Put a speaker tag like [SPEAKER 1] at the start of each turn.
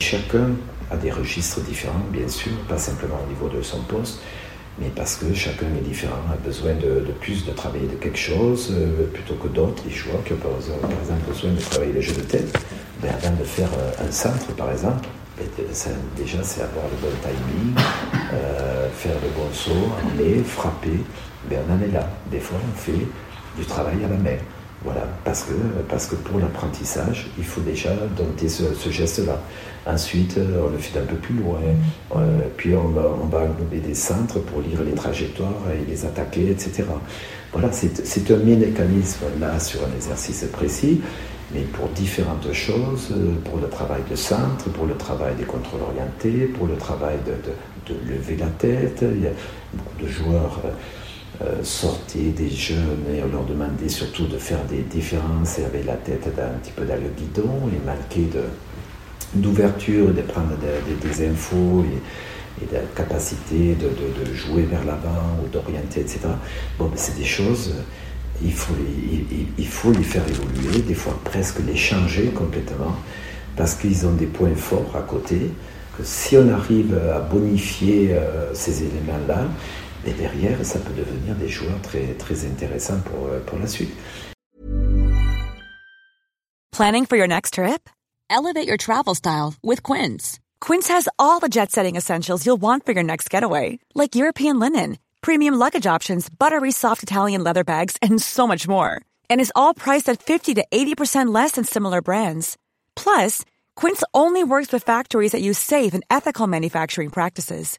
[SPEAKER 1] Chacun a des registres différents, bien sûr, pas simplement au niveau de son poste, mais parce que chacun est différent, a besoin de, plus de travailler de quelque chose euh, plutôt que d'autres. Les choix qui ont par exemple besoin de travailler les jeux de tête, ben, avant de faire euh, un centre, par exemple, déjà, c'est avoir le bon timing, euh, faire le bon saut, aller, frapper. Ben, on en est là. Des fois, on fait du travail à la main. Voilà, parce que, parce que pour l'apprentissage, il faut déjà dompter ce, geste-là. Ensuite, euh, on le fait un peu plus loin. Euh, puis on va, on va englober des centres pour lire les trajectoires et les attaquer, etc. Voilà, c'est un mécanisme là sur un exercice précis mais pour différentes choses, euh, pour le travail de centre, pour le travail des contrôles orientés, pour le travail de, lever la tête. Il y a beaucoup de joueurs euh, euh, sortaient des jeunes et on leur demandait surtout de faire des différences et avec la tête un petit peu dans le guidon et marquer d'ouverture, de, prendre des, infos et, de la capacité de, jouer vers l'avant ou d'orienter, etc. Bon, ben, c'est des choses il faut, les, il, faut les faire évoluer, des fois presque les changer complètement, parce qu'ils ont des points forts à côté, que si on arrive à bonifier euh, ces éléments-là, et derrière, ça peut devenir des joueurs très, très intéressants pour, euh, pour la suite.
[SPEAKER 2] Planning for your next trip? Elevate your travel style with Quince. Quince has all the jet-setting essentials you'll want for your next getaway, like European linen, premium luggage options, buttery soft Italian leather bags, and so much more. And is all priced at 50 to 80% less than similar brands. Plus, Quince only works with factories that use safe and ethical manufacturing practices.